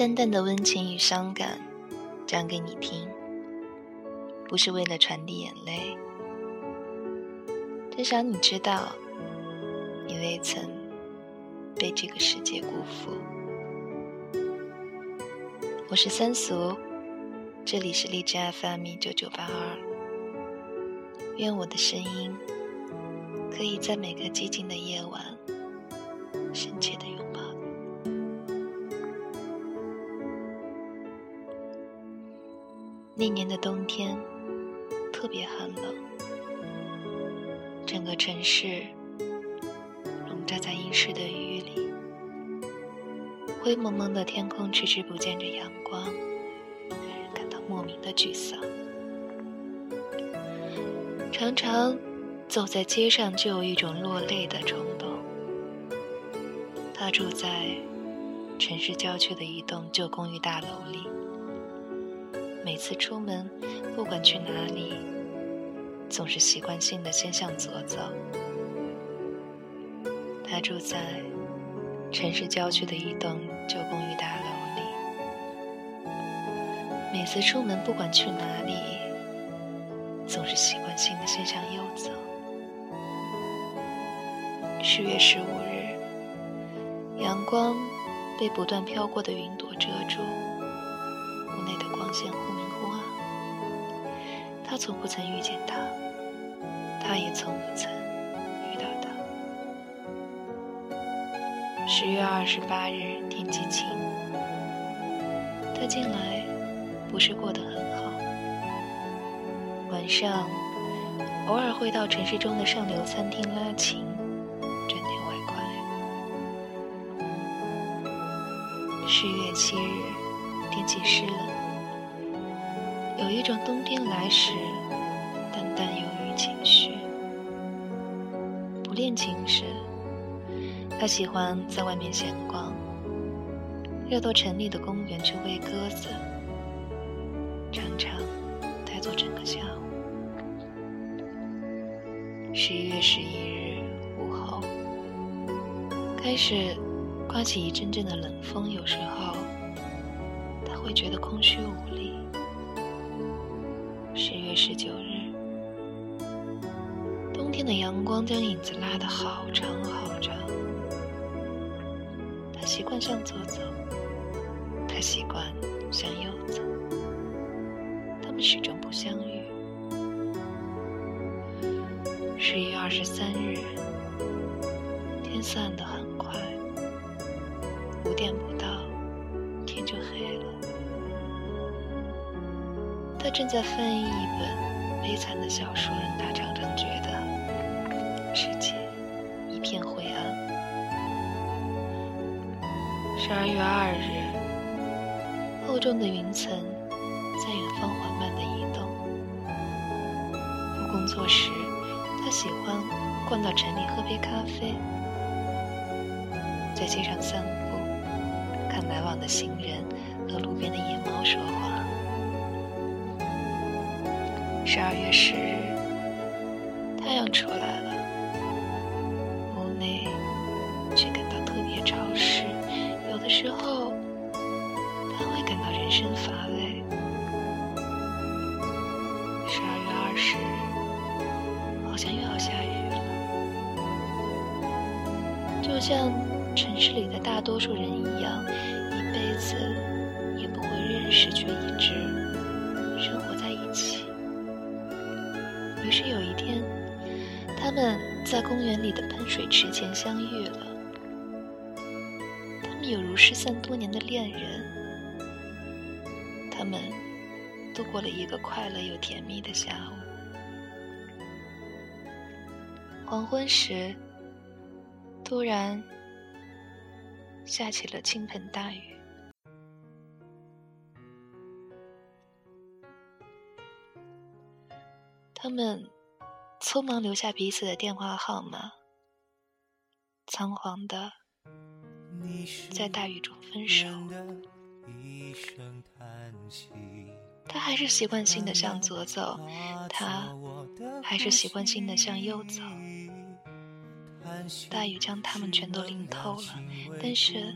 淡淡的温情与伤感，讲给你听，不是为了传递眼泪，至少你知道，你未曾被这个世界辜负。我是三俗，这里是荔枝 FM 九九八二，愿我的声音可以在每个寂静的夜晚，深切那年的冬天特别寒冷，整个城市笼罩在阴湿的雨里，灰蒙蒙的天空迟迟不见着阳光，让人感到莫名的沮丧。常常走在街上，就有一种落泪的冲动。他住在城市郊区的一栋旧公寓大楼里。每次出门，不管去哪里，总是习惯性的先向左走。他住在城市郊区的一栋旧公寓大楼里。每次出门，不管去哪里，总是习惯性的先向右走。十月十五日，阳光被不断飘过的云朵遮住。线忽明忽暗，他从不曾遇见他，他也从不曾遇到他。十月二十八日，天气晴。他近来不是过得很好，晚上偶尔会到城市中的上流餐厅拉琴，赚点外快。十月七日，天气湿冷。有一种冬天来时淡淡忧郁情绪。不练琴时，他喜欢在外面闲逛，热到城里的公园去喂鸽子，常常呆坐整个下午。十一月十一日午后，开始刮起一阵阵的冷风，有时候他会觉得空虚无力。十月十九日，冬天的阳光将影子拉得好长好长。他习惯向左走，他习惯向右走，他们始终不相遇。十月二十三日，天色暗得很快，正在翻译一本悲惨的小说，让他常常觉得世界一片灰暗。十二月二日，厚重的云层在远方缓慢的移动。不工作时，他喜欢逛到城里喝杯咖啡，在街上散步，看来往的行人和路边的野猫说话。十二月十日，太阳出来了，屋内却感到特别潮湿，有的时候他会感到人生乏味。十二月二十日，好像又要下雨了，就像城市里的大多数人一样，一辈子也不会认识却一直于是有一天，他们在公园里的喷水池前相遇了。他们有如失散多年的恋人，他们度过了一个快乐又甜蜜的下午。黄昏时，突然下起了倾盆大雨。们匆忙留下彼此的电话号码，仓皇的在大雨中分手。他还是习惯性的向左走，他还是习惯性的向右走。大雨将他们全都淋透了，但是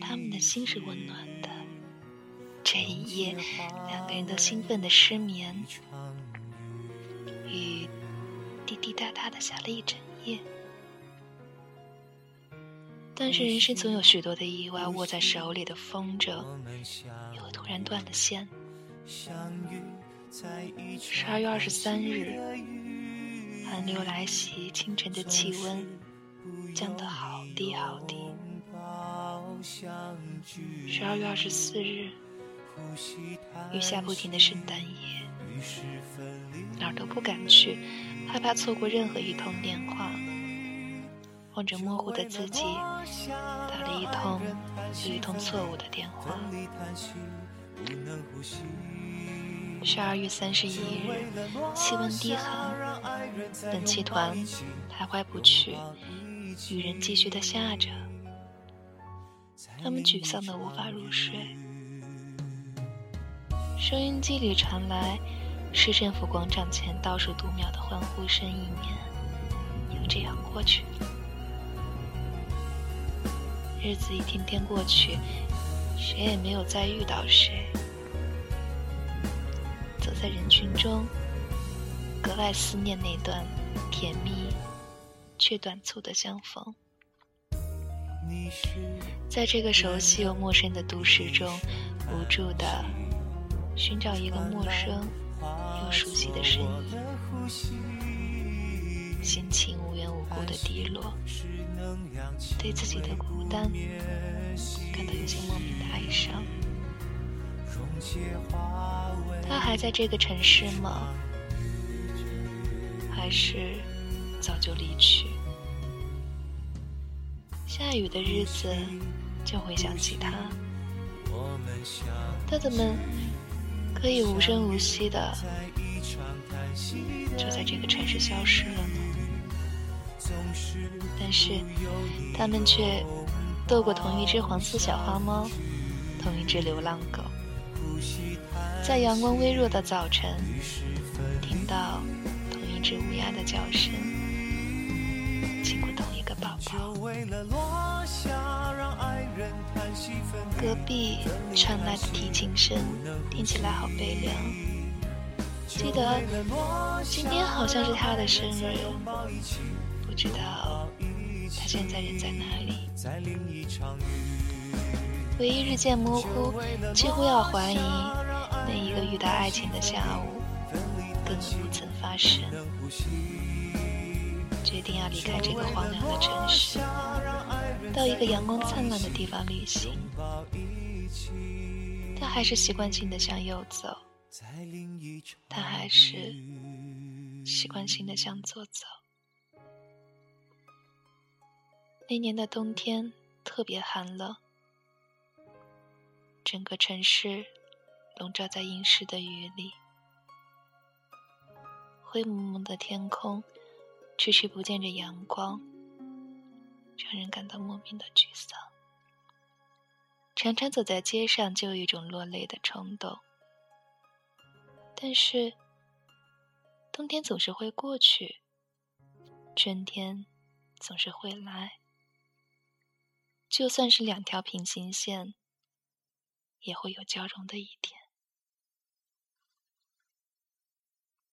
他们的心是温暖的。这一夜，两个人都兴奋的失眠，雨滴滴答答的下了一整夜。但是人生总有许多的意外，握在手里的风筝也会突然断了线。十二月二十三日，寒流来袭，清晨的气温降得好低好低。十二月二十四日，雨下不停的圣诞夜，哪儿都不敢去，害怕错过任何一通电话。望着模糊的自己，打了一通又一通错误的电话。十二月三十一日，气温低寒，冷气团徘徊不去，雨仍继续的下着，他们沮丧的无法入睡。收音机里传来市政府广场前倒数读秒的欢呼声，一年又这样过去了。日子一天天过去，谁也没有再遇到谁。走在人群中，格外思念那段甜蜜却短促的相逢。在这个熟悉又陌生的都市中，无助的寻找一个陌生又熟悉的身影，心情无缘无故的低落。对自己的孤单感到有些莫名的哀伤。他还在这个城市吗？还是早就离去？下雨的日子就会想起他。他怎么可以无声无息的就在这个城市消失了呢？但是，他们却斗过同一只黄色小花猫，同一只流浪狗，在阳光微弱的早晨，听到同一只乌鸦的叫声，亲过同一个宝宝。隔壁传来的提琴声，听起来好悲凉。记得今天好像是他的生日。不知道他现在人在哪里。回忆日渐模糊，几乎要怀疑那一个遇到爱情的下午根本不曾发生。决定要离开这个荒凉的城市，到一个阳光灿烂的地方旅行。他还是习惯性的向右走，他还是习惯性的向左走。那年的冬天特别寒冷，整个城市笼罩在阴湿的雨里，灰蒙蒙的天空迟迟不见着阳光，让人感到莫名的沮丧。常常走在街上，就有一种落泪的冲动。但是，冬天总是会过去，春天总是会来。就算是两条平行线，也会有交融的一天。